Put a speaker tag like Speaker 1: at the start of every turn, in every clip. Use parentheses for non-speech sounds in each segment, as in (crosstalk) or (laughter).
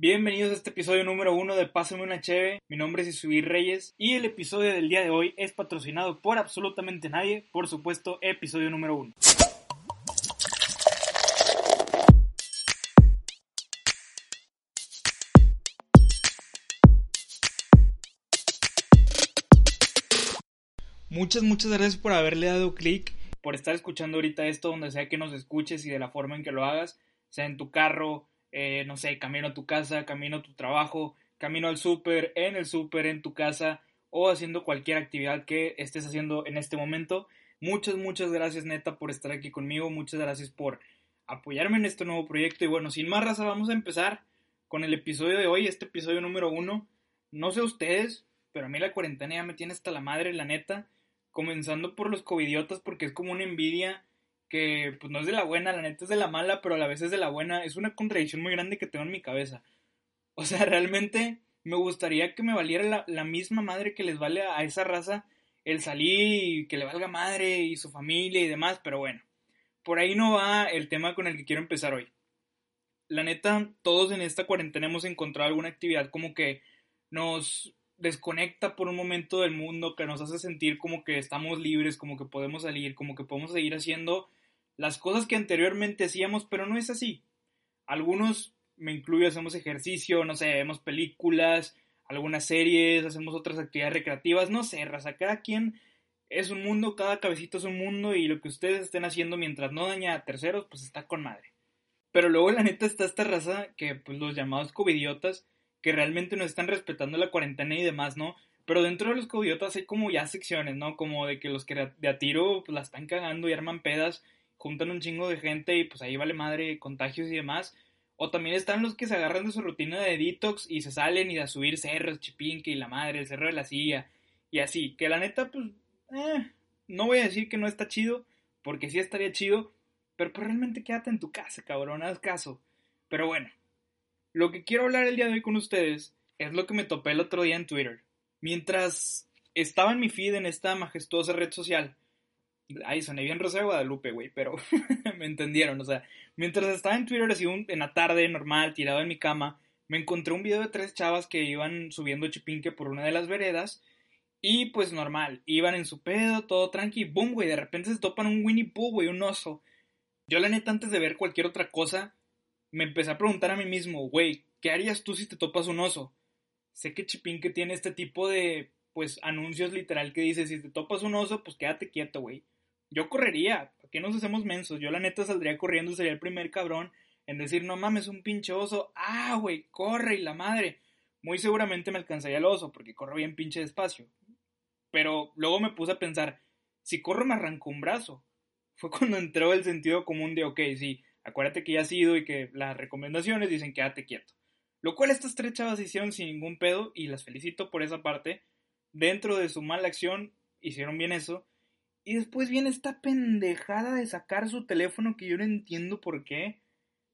Speaker 1: Bienvenidos a este episodio número uno de Pásame una Cheve. Mi nombre es Isuir Reyes y el episodio del día de hoy es patrocinado por absolutamente nadie. Por supuesto, episodio número uno. Muchas, muchas gracias por haberle dado clic, por estar escuchando ahorita esto, donde sea que nos escuches y de la forma en que lo hagas, sea en tu carro, eh, no sé, camino a tu casa, camino a tu trabajo, camino al súper, en el súper, en tu casa o haciendo cualquier actividad que estés haciendo en este momento. Muchas, muchas gracias neta por estar aquí conmigo, muchas gracias por apoyarme en este nuevo proyecto y bueno, sin más raza, vamos a empezar con el episodio de hoy, este episodio número uno. No sé ustedes, pero a mí la cuarentena ya me tiene hasta la madre, la neta. Comenzando por los covidiotas porque es como una envidia que pues no es de la buena, la neta es de la mala, pero a la vez es de la buena. Es una contradicción muy grande que tengo en mi cabeza. O sea, (laughs) realmente me gustaría que me valiera la, misma madre que les vale a esa raza el salir y que le valga madre y su familia y demás, pero bueno, por ahí no va el tema con el que quiero empezar hoy. La neta, todos en esta cuarentena hemos encontrado alguna actividad como que nos desconecta por un momento del mundo, que nos hace sentir como que estamos libres, como que podemos salir, como que podemos seguir haciendo las cosas que anteriormente hacíamos, pero no es así. Algunos, me incluyo, hacemos ejercicio, no sé, vemos películas, algunas series, hacemos otras actividades recreativas, no sé, raza, cada quien es un mundo, cada cabecito es un mundo y lo que ustedes estén haciendo mientras no daña a terceros, pues está con madre. Pero luego la neta está esta raza que pues los llamados covidiotas que realmente no están respetando la cuarentena y demás, ¿no? Pero dentro de los covidiotas hay como ya secciones, ¿no? Como de que los que de a tiro pues, la están cagando y arman pedas, juntan un chingo de gente y pues ahí vale madre contagios y demás. O también están los que se agarran de su rutina de detox y se salen y a subir cerros, chipinque y la madre, el cerro de la silla y así. Que la neta, pues, eh, no voy a decir que no está chido, porque sí estaría chido, pero pues realmente quédate en tu casa, cabrón, haz caso. Pero bueno, lo que quiero hablar el día de hoy con ustedes es lo que me topé el otro día en Twitter. Mientras estaba en mi feed en esta majestuosa red social, Ay, soné bien Rosa de Guadalupe, güey, pero (laughs) me entendieron. O sea, mientras estaba en Twitter así un, en la tarde, normal, tirado en mi cama, me encontré un video de tres chavas que iban subiendo chipinque por una de las veredas. Y pues normal, iban en su pedo, todo tranqui, boom, güey, de repente se topan un Winnie Pooh, güey, un oso. Yo la neta, antes de ver cualquier otra cosa, me empecé a preguntar a mí mismo, güey, ¿qué harías tú si te topas un oso? Sé que Chipinque tiene este tipo de, pues, anuncios literal que dice, si te topas un oso, pues quédate quieto, güey yo correría, ¿por qué nos hacemos mensos? Yo la neta saldría corriendo, sería el primer cabrón en decir, no mames, un pinche oso, ah, güey, corre y la madre. Muy seguramente me alcanzaría el oso, porque corro bien pinche despacio. Pero luego me puse a pensar, si corro me arranco un brazo. Fue cuando entró el sentido común de, ok, sí, acuérdate que ya has ido y que las recomendaciones dicen quédate quieto. Lo cual estas tres chavas hicieron sin ningún pedo y las felicito por esa parte. Dentro de su mala acción hicieron bien eso y después viene esta pendejada de sacar su teléfono que yo no entiendo por qué.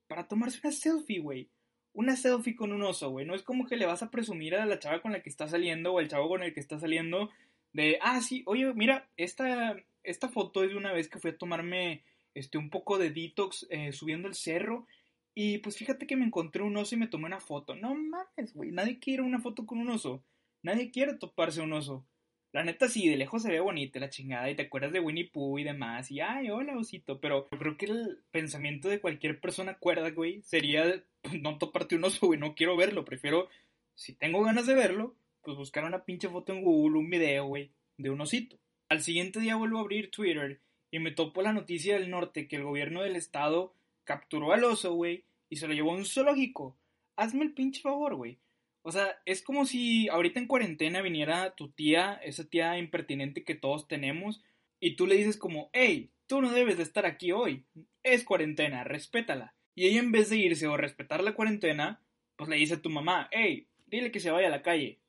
Speaker 1: Para tomarse una selfie, güey. Una selfie con un oso, güey. No es como que le vas a presumir a la chava con la que está saliendo o al chavo con el que está saliendo de, ah, sí, oye, mira, esta, esta foto es de una vez que fui a tomarme este, un poco de detox eh, subiendo el cerro. Y pues fíjate que me encontré un oso y me tomé una foto. No mames, güey. Nadie quiere una foto con un oso. Nadie quiere toparse un oso. La neta sí, de lejos se ve bonita la chingada y te acuerdas de Winnie Pooh y demás y ay, hola osito, pero yo creo que el pensamiento de cualquier persona cuerda, güey, sería pues, no toparte un oso, güey, no quiero verlo, prefiero, si tengo ganas de verlo, pues buscar una pinche foto en Google, un video, güey, de un osito. Al siguiente día vuelvo a abrir Twitter y me topo la noticia del norte que el gobierno del estado capturó al oso, güey, y se lo llevó a un zoológico. Hazme el pinche favor, güey. O sea, es como si ahorita en cuarentena viniera tu tía, esa tía impertinente que todos tenemos, y tú le dices como, hey, tú no debes de estar aquí hoy, es cuarentena, respétala. Y ella en vez de irse o respetar la cuarentena, pues le dice a tu mamá, hey, dile que se vaya a la calle.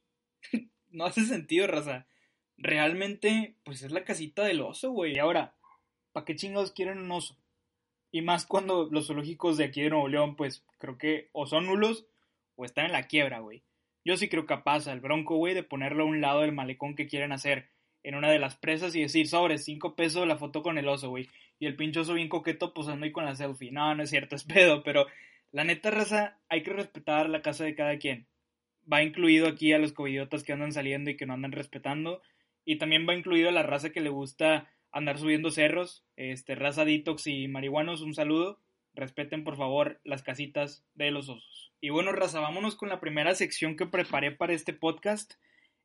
Speaker 1: (laughs) no hace sentido, raza. Realmente, pues es la casita del oso, güey. Y ahora, ¿para qué chingados quieren un oso? Y más cuando los zoológicos de aquí de Nuevo León, pues creo que o son nulos o están en la quiebra, güey. Yo sí creo capaz al Bronco, güey, de ponerlo a un lado del malecón que quieren hacer en una de las presas y decir, sobre, cinco pesos la foto con el oso, güey. Y el pinche oso bien coqueto posando ahí con la selfie. No, no es cierto, es pedo, pero La neta raza, hay que respetar la casa de cada quien. Va incluido aquí a los covidiotas que andan saliendo y que no andan respetando. Y también va incluido a la raza que le gusta andar subiendo cerros. Este, raza detox y marihuanos, un saludo. Respeten por favor las casitas de los osos. Y bueno, raza, vámonos con la primera sección que preparé para este podcast.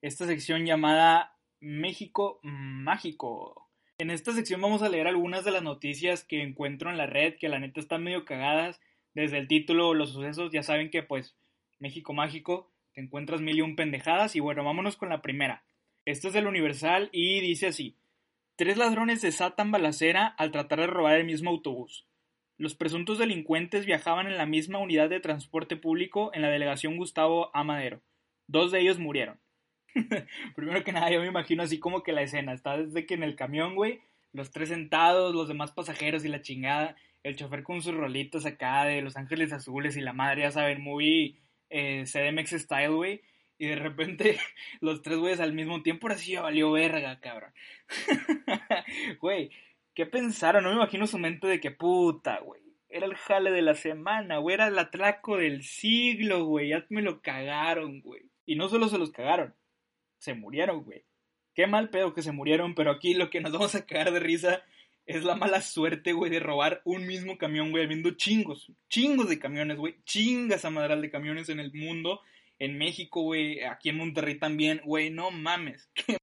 Speaker 1: Esta sección llamada México Mágico. En esta sección vamos a leer algunas de las noticias que encuentro en la red que la neta están medio cagadas desde el título Los sucesos ya saben que pues México mágico, te encuentras mil y un pendejadas y bueno, vámonos con la primera. Esta es del Universal y dice así. Tres ladrones desatan balacera al tratar de robar el mismo autobús. Los presuntos delincuentes viajaban en la misma unidad de transporte público en la delegación Gustavo Amadero. Dos de ellos murieron. (laughs) Primero que nada, yo me imagino así como que la escena está desde que en el camión, güey, los tres sentados, los demás pasajeros y la chingada, el chofer con sus rolitos acá de Los Ángeles Azules y la madre, ya saben, muy eh, CDMX style, güey. Y de repente (laughs) los tres güeyes al mismo tiempo, ahora sí ya valió verga, cabrón. (laughs) Güey, ¿qué pensaron? No me imagino su mente de que puta, güey. Era el jale de la semana, güey. Era el atraco del siglo, güey. Ya me lo cagaron, güey. Y no solo se los cagaron, se murieron, güey. Qué mal pedo que se murieron, pero aquí lo que nos vamos a cagar de risa es la mala suerte, güey, de robar un mismo camión, güey, habiendo chingos, chingos de camiones, güey, chingas a madral de camiones en el mundo, en México, güey, aquí en Monterrey también, güey, no mames, (laughs) qué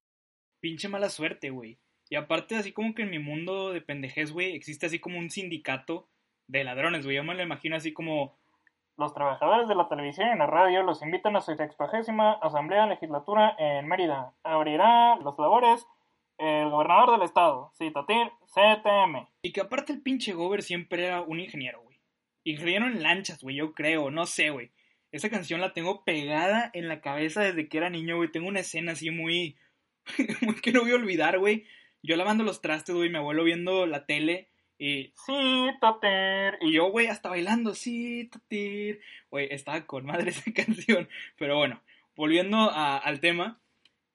Speaker 1: pinche mala suerte, güey. Y aparte, así como que en mi mundo de pendejez, güey, existe así como un sindicato de ladrones, güey, yo me lo imagino así como... Los trabajadores de la televisión y la radio los invitan a su sexagésima asamblea legislatura en Mérida. Abrirá las labores el gobernador del estado, Citatir, CTM. Y que aparte el pinche gober siempre era un ingeniero, güey. Ingeniero en lanchas, güey, yo creo, no sé, güey. Esa canción la tengo pegada en la cabeza desde que era niño, güey. Tengo una escena así muy... (laughs) muy que no voy a olvidar, güey. Yo lavando los trastes, güey, mi abuelo viendo la tele y... Citatir. Y yo, güey, hasta bailando, Citatir. Güey, estaba con madre (laughs) esa canción. Pero bueno, volviendo al tema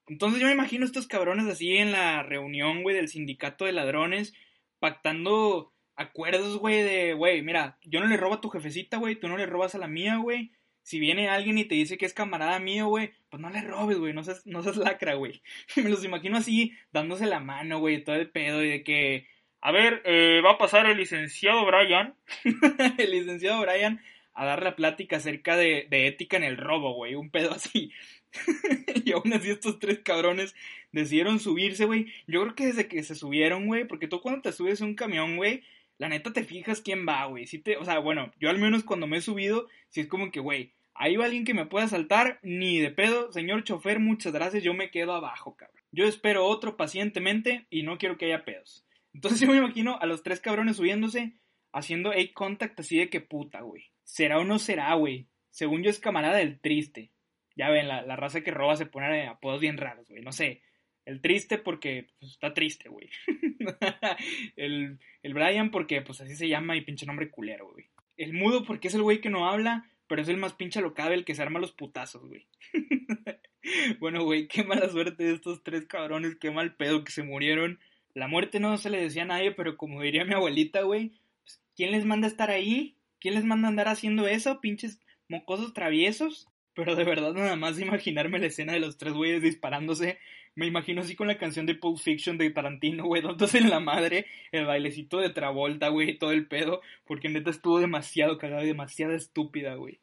Speaker 1: entonces yo me imagino estos cabrones así en la reunión, güey, del sindicato de ladrones, pactando acuerdos, güey, de, güey, mira, yo no le robo a tu jefecita, güey, tú no le robas a la mía, güey. Si viene alguien y te dice que es camarada mío, güey, pues no le robes, güey, no seas, no seas lacra, güey. (laughs) me los imagino así, dándose la mano, güey, todo el pedo y de que, a ver, eh, va a pasar el licenciado Brian, (laughs) el licenciado Brian, a dar la plática acerca de, de ética en el robo, güey, un pedo así. (laughs) y aún así estos tres cabrones decidieron subirse, güey. Yo creo que desde que se subieron, güey, porque tú cuando te subes a un camión, güey, la neta te fijas quién va, güey. Si te, o sea, bueno, yo al menos cuando me he subido, si es como que, güey, ahí va alguien que me pueda saltar, ni de pedo, señor chofer, muchas gracias, yo me quedo abajo, cabrón. Yo espero otro pacientemente y no quiero que haya pedos. Entonces (laughs) yo me imagino a los tres cabrones subiéndose, haciendo eye contact así de que puta, güey. ¿Será o no será, güey? Según yo es camarada del triste. Ya ven, la, la raza que roba se pone apodos bien raros, güey. No sé. El triste porque pues, está triste, güey. (laughs) el, el Brian porque pues así se llama y pinche nombre culero, güey. El mudo porque es el güey que no habla, pero es el más pinche alocado, el que se arma los putazos, güey. (laughs) bueno, güey, qué mala suerte de estos tres cabrones, qué mal pedo que se murieron. La muerte no se le decía a nadie, pero como diría mi abuelita, güey, pues, ¿quién les manda a estar ahí? ¿Quién les manda a andar haciendo eso, pinches mocosos traviesos? Pero de verdad, nada más imaginarme la escena de los tres güeyes disparándose, me imagino así con la canción de Pulp Fiction de Tarantino, güey, dándose en la madre, el bailecito de Travolta, güey, todo el pedo, porque neta estuvo demasiado cagado y demasiado estúpida, güey.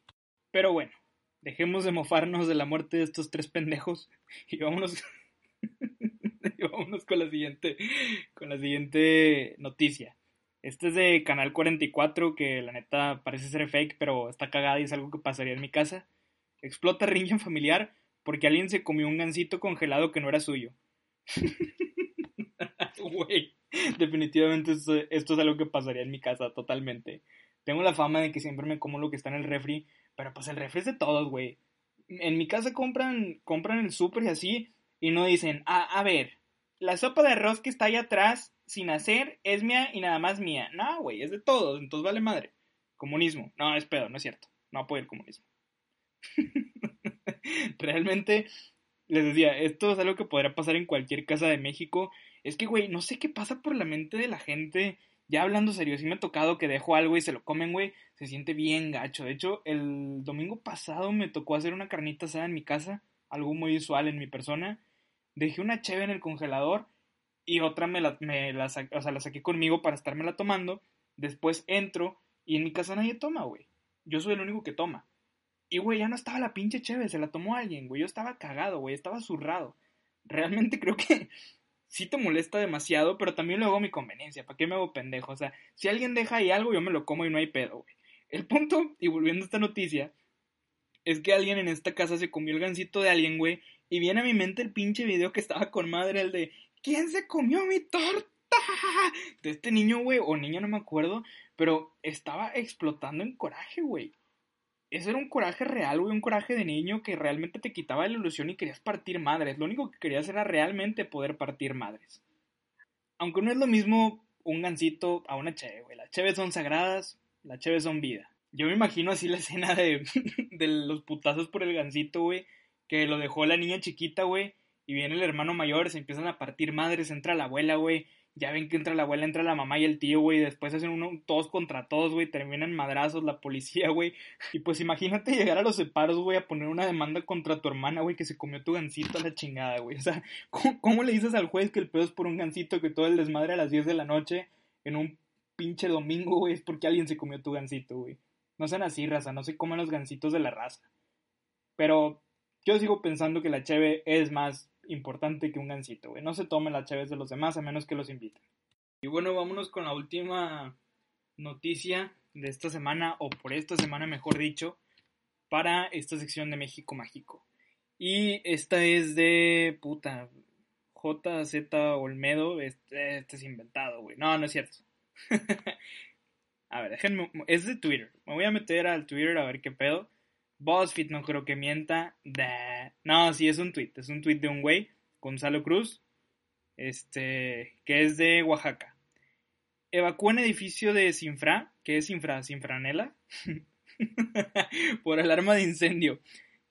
Speaker 1: Pero bueno, dejemos de mofarnos de la muerte de estos tres pendejos y vámonos, (laughs) y vámonos con la siguiente, con la siguiente noticia. Este es de Canal 44, que la neta parece ser fake, pero está cagada y es algo que pasaría en mi casa. Explota riña familiar porque alguien se comió un gansito congelado que no era suyo. (laughs) Güey, definitivamente esto, es algo que pasaría en mi casa totalmente. Tengo la fama de que siempre me como lo que está en el refri, pero pues el refri es de todos, güey. En mi casa compran, compran el súper y así, y no dicen, ah, a ver, la sopa de arroz que está ahí atrás, sin hacer, es mía y nada más mía. No, güey, es de todos, entonces vale madre. Comunismo. No, es pedo, no es cierto. No apoyo el comunismo. (laughs) (laughs) Realmente, les decía, esto es algo que podría pasar en cualquier casa de México. Es que, güey, no sé qué pasa por la mente de la gente ya hablando serio, sí me ha tocado que dejo algo y se lo comen, güey, se siente bien gacho. De hecho, el domingo pasado me tocó hacer una carnita asada en mi casa, algo muy usual en mi persona. Dejé una cheve en el congelador y otra me la, me la, o sea, la saqué conmigo para estármela tomando. Después entro y en mi casa nadie toma, güey. Yo soy el único que toma. Y, güey, ya no estaba la pinche cheve, se la tomó alguien, güey. Yo estaba cagado, güey, estaba zurrado. Realmente (laughs) creo que sí te molesta demasiado, pero también lo hago a mi conveniencia. ¿Para qué me hago pendejo? O sea, si alguien deja ahí algo, yo me lo como y no hay pedo, güey. El punto, y volviendo a esta noticia, es que alguien en esta casa se comió el gancito de alguien, güey. Y viene a mi mente el pinche video que estaba con madre, el de ¿Quién se comió mi torta? De este niño, güey, o niña, no me acuerdo, pero estaba explotando en coraje, güey. Ese era un coraje real, güey, un coraje de niño que realmente te quitaba la ilusión y querías partir madres. Lo único que querías era realmente poder partir madres. Aunque no es lo mismo un gancito a una cheve, güey. Las cheves son sagradas, las cheves son vida. Yo me imagino así la escena de, (laughs) de los putazos por el gancito, güey, que lo dejó la niña chiquita, güey, y viene el hermano mayor, se empiezan a partir madres, entra la abuela, güey, ya ven que entra la abuela, entra la mamá y el tío, güey. Después hacen uno, todos contra todos, güey. Terminan madrazos, la policía, güey. Y pues imagínate llegar a los separos, güey, a poner una demanda contra tu hermana, güey, que se comió tu gancito a la chingada, güey. O sea, (laughs) ¿cómo, le dices al juez que el pedo es por un gancito que todo el desmadre a las 10 de la noche en un pinche domingo, güey, es porque alguien se comió tu gancito, güey? No sean así, raza, no se comen los gancitos de la raza. Pero yo sigo pensando que la cheve es más importante que un gancito, güey. No se tomen las chaves de los demás a menos que los inviten. Y bueno, vámonos con la última noticia de esta semana, o por esta semana mejor dicho, para esta sección de México Mágico. Y esta es de puta JZ Olmedo. Este, este es inventado, güey. No, no es cierto. (laughs) a ver, déjenme. Es de Twitter. Me voy a meter al Twitter a ver qué pedo. BuzzFeed no creo que mienta. No, sí, es un tweet. Es un tweet de un güey, Gonzalo Cruz, este, que es de Oaxaca. Evacúan edificio de Sinfra, que es Sinfra, Sinfranela, (laughs) por alarma de incendio.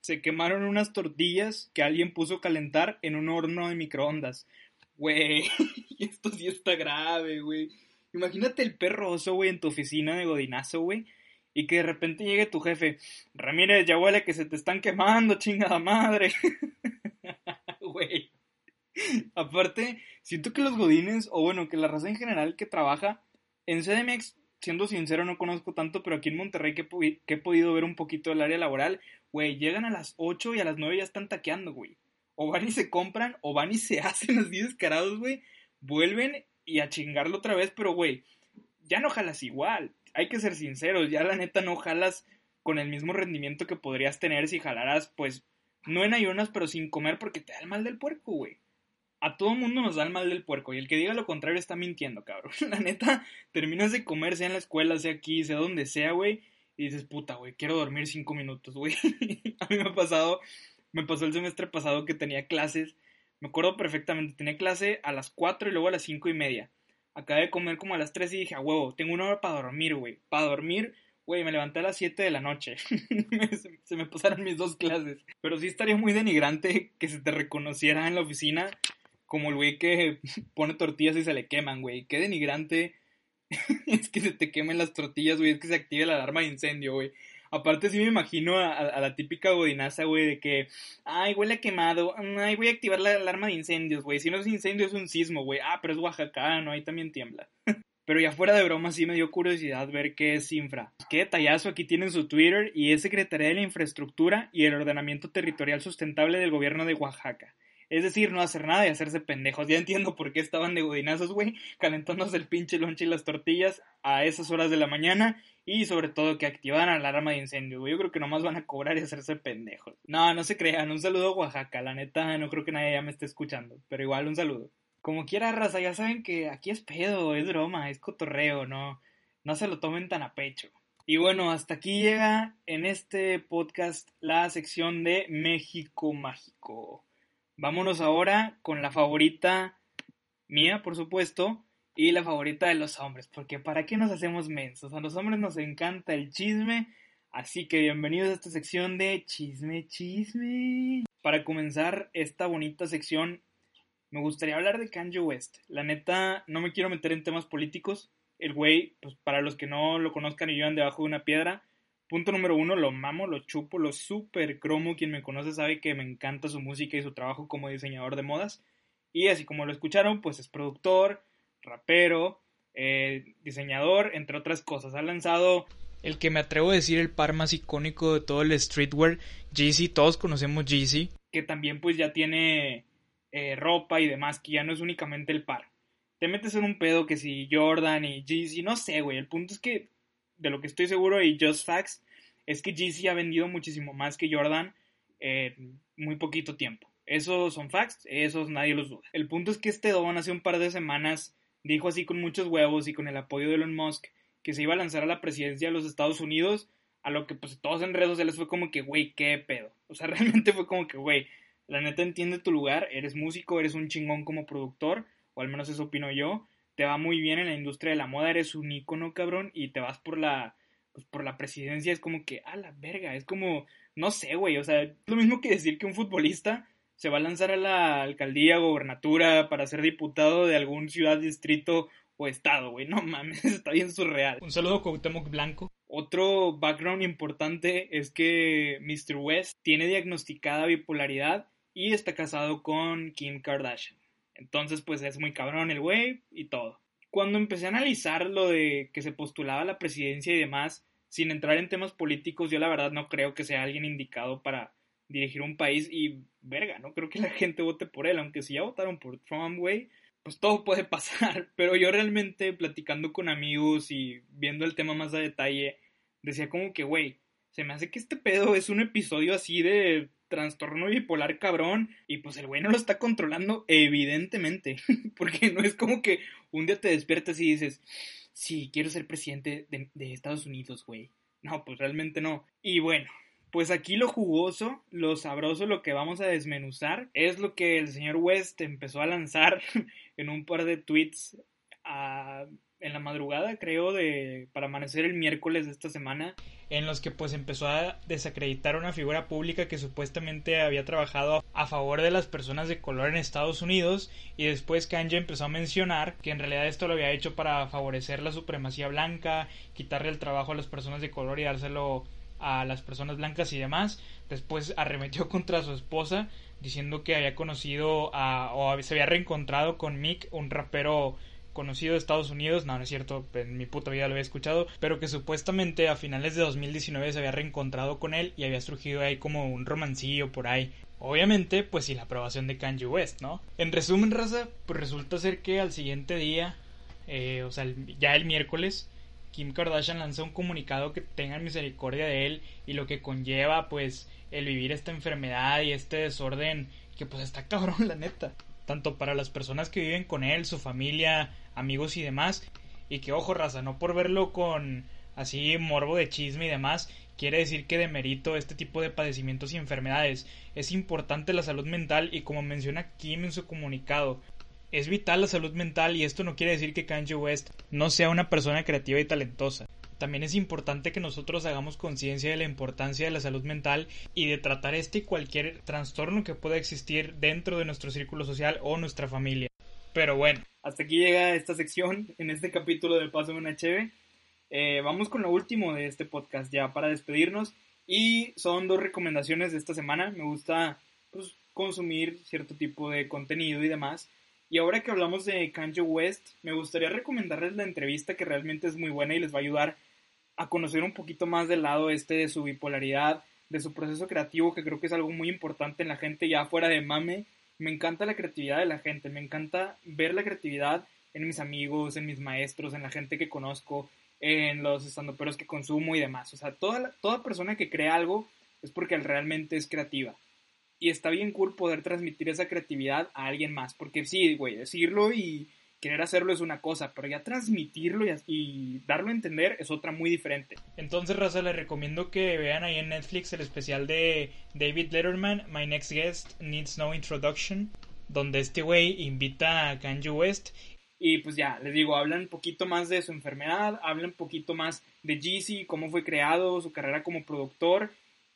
Speaker 1: Se quemaron unas tortillas que alguien puso a calentar en un horno de microondas. Güey, (laughs) esto sí está grave, güey. Imagínate el perro oso, güey, en tu oficina de godinazo, güey y que de repente llegue tu jefe, Ramírez, ya huele que se te están quemando, chingada madre. (laughs) Güey. Aparte, siento que los godines, o bueno, que la raza en general que trabaja, en CDMX, siendo sincero, no conozco tanto, pero aquí en Monterrey que, he podido ver un poquito del área laboral, güey, llegan a las 8 y a las 9 ya están taqueando, güey. O van y se compran, o van y se (laughs) hacen así descarados, güey. Vuelven y a chingarlo otra vez, pero, güey, ya no jalas igual hay que ser sinceros, ya la neta no jalas con el mismo rendimiento que podrías tener si jalaras, pues, no en ayunas, pero sin comer porque te da el mal del puerco, güey. A todo mundo nos da el mal del puerco y el que diga lo contrario está mintiendo, cabrón. (laughs) La neta, terminas de comer, sea en la escuela, sea aquí, sea donde sea, güey, y dices, puta, güey, quiero dormir cinco minutos, güey. (laughs) a mí me ha pasado, me pasó el semestre pasado que tenía clases, me acuerdo perfectamente, tenía clase a las cuatro y luego a las cinco y media. Acabé de comer como a las 3 y dije, a huevo, tengo una hora para dormir, güey. Para dormir, güey, me levanté a las 7 de la noche. (laughs) se me pasaron mis dos clases. Pero sí estaría muy denigrante que se te reconociera en la oficina como el güey que (laughs) pone tortillas y se le queman, güey. Qué denigrante (laughs) es que se te quemen las tortillas, güey. Es que se active la alarma de incendio, güey. Aparte, sí me imagino a, la típica godinaza, güey, de que, ay, huele quemado, ay, voy a activar la alarma de incendios, güey. Si no es incendio, es un sismo, güey. Ah, pero es Oaxaca, no, ahí también tiembla. (laughs) pero ya fuera de broma, sí me dio curiosidad ver qué es Infra. Qué detallazo, aquí tienen su Twitter y es Secretaría de la Infraestructura y el Ordenamiento Territorial Sustentable del Gobierno de Oaxaca. Es decir, no hacer nada y hacerse pendejos. Ya entiendo por qué estaban de godinazos, güey, calentándose el pinche lonche y las tortillas a esas horas de la mañana y sobre todo que activaran la alarma de incendio, güey. Yo creo que nomás van a cobrar y hacerse pendejos. No, no se crean. Un saludo a Oaxaca. La neta, no creo que nadie ya me esté escuchando. Pero igual, un saludo. Como quiera, raza, ya saben que aquí es pedo, es broma, es cotorreo, no, no se lo tomen tan a pecho. Y bueno, hasta aquí llega en este podcast la sección de México Mágico. Vámonos ahora con la favorita mía, por supuesto, y la favorita de los hombres, porque ¿para qué nos hacemos mensos? A los hombres nos encanta el chisme, así que bienvenidos a esta sección de chisme, chisme. Para comenzar esta bonita sección, me gustaría hablar de Kanye West. La neta, no me quiero meter en temas políticos, El güey, pues para los que no lo conozcan y vivan debajo de una piedra, punto número uno, lo mamo, lo chupo, lo super cromo. Quien me conoce sabe que me encanta su música y su trabajo como diseñador de modas. Y así como lo escucharon, pues es productor, rapero, eh, diseñador, entre otras cosas. Ha lanzado el que me atrevo a decir el par más icónico de todo el streetwear, Jeezy, todos conocemos Jeezy, que también pues ya tiene eh, ropa y demás, que ya no es únicamente el par. Te metes en un pedo que si Jordan y Jeezy, no sé, güey, el punto es que de lo que estoy seguro y Just Facts es que Jeezy ha vendido muchísimo más que Jordan en muy poquito tiempo. Esos son facts, esos nadie los duda. El punto es que este don hace un par de semanas dijo así con muchos huevos y con el apoyo de Elon Musk que se iba a lanzar a la presidencia de los Estados Unidos, a lo que pues todos en redes sociales fue como que, güey, qué pedo. O sea, (laughs) realmente fue como que, güey, la neta entiende tu lugar, eres músico, eres un chingón como productor, o al menos eso opino yo, te va muy bien en la industria de la moda, eres un ícono, cabrón, y te vas por la, pues, por la presidencia, es como que, a la verga, es como, no sé, güey, o sea, es lo mismo que decir que un futbolista se va a lanzar a la alcaldía, gobernatura, para ser diputado de algún ciudad, distrito o estado, güey. No mames, (laughs) está bien surreal. Un saludo Cuauhtémoc Blanco. Otro background importante es que Mr. West tiene diagnosticada bipolaridad y está casado con Kim Kardashian. Entonces, pues es muy cabrón el güey y todo. Cuando empecé a analizar lo de que se postulaba la presidencia y demás, sin entrar en temas políticos, yo la verdad no creo que sea alguien indicado para dirigir un país y verga, no creo que la (laughs) gente vote por él, aunque si ya votaron por Trump, güey, pues todo puede pasar, (laughs) pero yo realmente platicando con amigos y viendo el tema más a detalle, decía como que, güey, se me hace que este pedo es un episodio así de trastorno bipolar cabrón y pues el güey no lo está controlando evidentemente, (laughs) porque no es como que un día te despiertas y dices, sí, quiero ser presidente de, de Estados Unidos, güey. No, pues realmente no. Y bueno, pues aquí lo jugoso, lo sabroso, lo que vamos a desmenuzar es lo que el señor West empezó a lanzar (laughs) en un par de tweets en la madrugada, creo, de para amanecer el miércoles de esta semana, en los que pues empezó a desacreditar una figura pública que supuestamente había trabajado a favor de las personas de color en Estados Unidos y después Kanye empezó a mencionar que en realidad esto lo había hecho para favorecer la supremacía blanca, quitarle el trabajo a las personas de color y dárselo a las personas blancas y demás. Después arremetió (laughs) contra su esposa diciendo que había conocido a, o se había reencontrado con Mick, un rapero conocido de Estados Unidos, no, no es cierto, en mi puta vida lo había escuchado, pero que supuestamente a finales de 2019 se había reencontrado con él y había surgido ahí como un romancillo por ahí. Obviamente, pues sin la aprobación de Kanye West, ¿no? En resumen, raza, pues resulta ser que al siguiente día, eh, o sea, ya el miércoles, Kim Kardashian lanzó un comunicado que tengan misericordia de él y lo que conlleva pues el vivir esta enfermedad y este desorden que pues está (laughs) cabrón la neta tanto para las personas que viven con él, su familia, amigos y demás y que ojo raza, no por verlo con así morbo de chisme y demás quiere decir que demerito este tipo de padecimientos y enfermedades. Es importante la salud mental y como menciona Kim en su comunicado, es vital la salud mental y esto no quiere decir que Kanye West no sea una persona creativa y talentosa. También es importante que nosotros hagamos conciencia de la importancia de la salud mental y de tratar este y cualquier trastorno que pueda existir dentro de nuestro círculo social o nuestra familia. Pero bueno, hasta aquí llega esta sección en este capítulo de Paso de una Cheve. Eh, vamos con lo último de este podcast ya para despedirnos y son dos recomendaciones de esta semana. Me gusta pues, consumir cierto tipo de contenido y demás y ahora que hablamos de Kanye West, me gustaría recomendarles la entrevista que realmente es muy buena y les va a ayudar a conocer un poquito más del lado este de su bipolaridad, de su proceso creativo, que creo que es algo muy importante en la gente ya fuera de mame. Me encanta la creatividad de la gente, me encanta ver la creatividad en mis amigos, en mis maestros, en la gente que conozco, en los estandoperos que consumo y demás. O sea, toda, toda persona que crea algo es porque realmente es creativa. Y está bien cool poder transmitir esa creatividad a alguien más. Porque sí, güey, decirlo y querer hacerlo es una cosa, pero ya transmitirlo y, darlo a entender es otra muy diferente. Entonces, Raza, les recomiendo que vean ahí en Netflix el especial de David Letterman, My Next Guest Needs No Introduction, donde este güey invita a Kanye West. Y pues ya, les digo, hablan un poquito más de su enfermedad, hablan un poquito más de Jeezy, cómo fue creado, su carrera como productor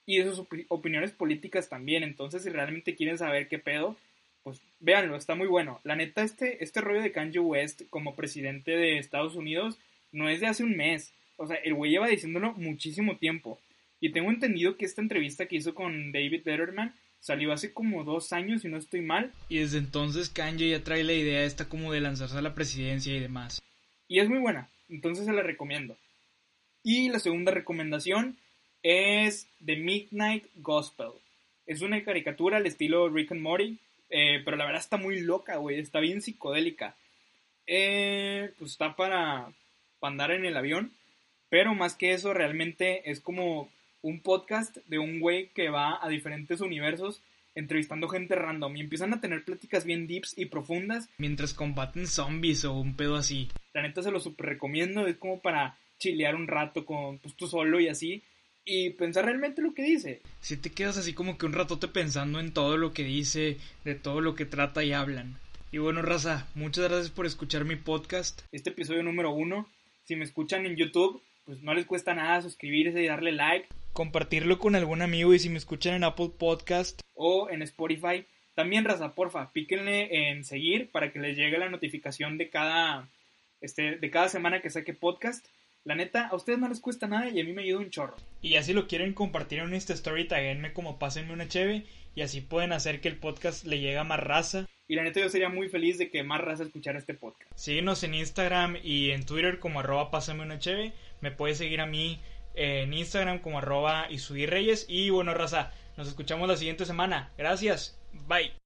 Speaker 1: y de sus opiniones políticas también. Entonces, si realmente quieren saber qué pedo, pues véanlo, está muy bueno. La neta, este, este rollo de Kanye West como presidente de Estados Unidos no es de hace un mes. O sea, el güey lleva diciéndolo muchísimo tiempo. Y tengo entendido que esta entrevista que hizo con David Letterman salió hace como dos años, si no estoy mal.
Speaker 2: Y desde entonces Kanye ya trae la idea esta como de lanzarse a la presidencia y demás.
Speaker 1: Y es muy buena, entonces se la recomiendo. Y la segunda recomendación es The Midnight Gospel. Es una caricatura al estilo Rick and Morty, eh, pero la verdad está muy loca, güey, está bien psicodélica. Eh, pues está para, andar en el avión, pero más que eso realmente es como un podcast de un güey que va a diferentes universos entrevistando gente random y empiezan a tener pláticas bien deeps y profundas.
Speaker 2: Mientras combaten zombies o un pedo así.
Speaker 1: La neta se lo super recomiendo, es como para chilear un rato con pues, tú solo y así. Y pensar realmente lo que dice.
Speaker 2: Si te quedas así como que un ratote pensando en todo lo que dice, de todo lo que trata y hablan. Y bueno, raza, muchas gracias por escuchar mi podcast.
Speaker 1: Este episodio número uno. Si me escuchan en YouTube, pues no les cuesta nada suscribirse y darle like
Speaker 2: compartirlo con algún amigo y si me escuchan en Apple Podcast
Speaker 1: o en Spotify, también raza, porfa, píquenle en seguir para que les llegue la notificación de cada este de cada semana que saque podcast. La neta, a ustedes no les cuesta nada y a mí me ayuda un chorro.
Speaker 2: Y así lo quieren compartir en esta story, taguenme como pásenme una cheve y así pueden hacer que el podcast le llegue a más raza.
Speaker 1: Y la neta yo sería muy feliz de que más raza escuchara este podcast.
Speaker 2: Síguenos en Instagram y en Twitter como arroba pásame una cheve. Me puedes seguir a mí en Instagram como arroba y reyes. Y bueno, raza, nos escuchamos la siguiente semana. Gracias. Bye.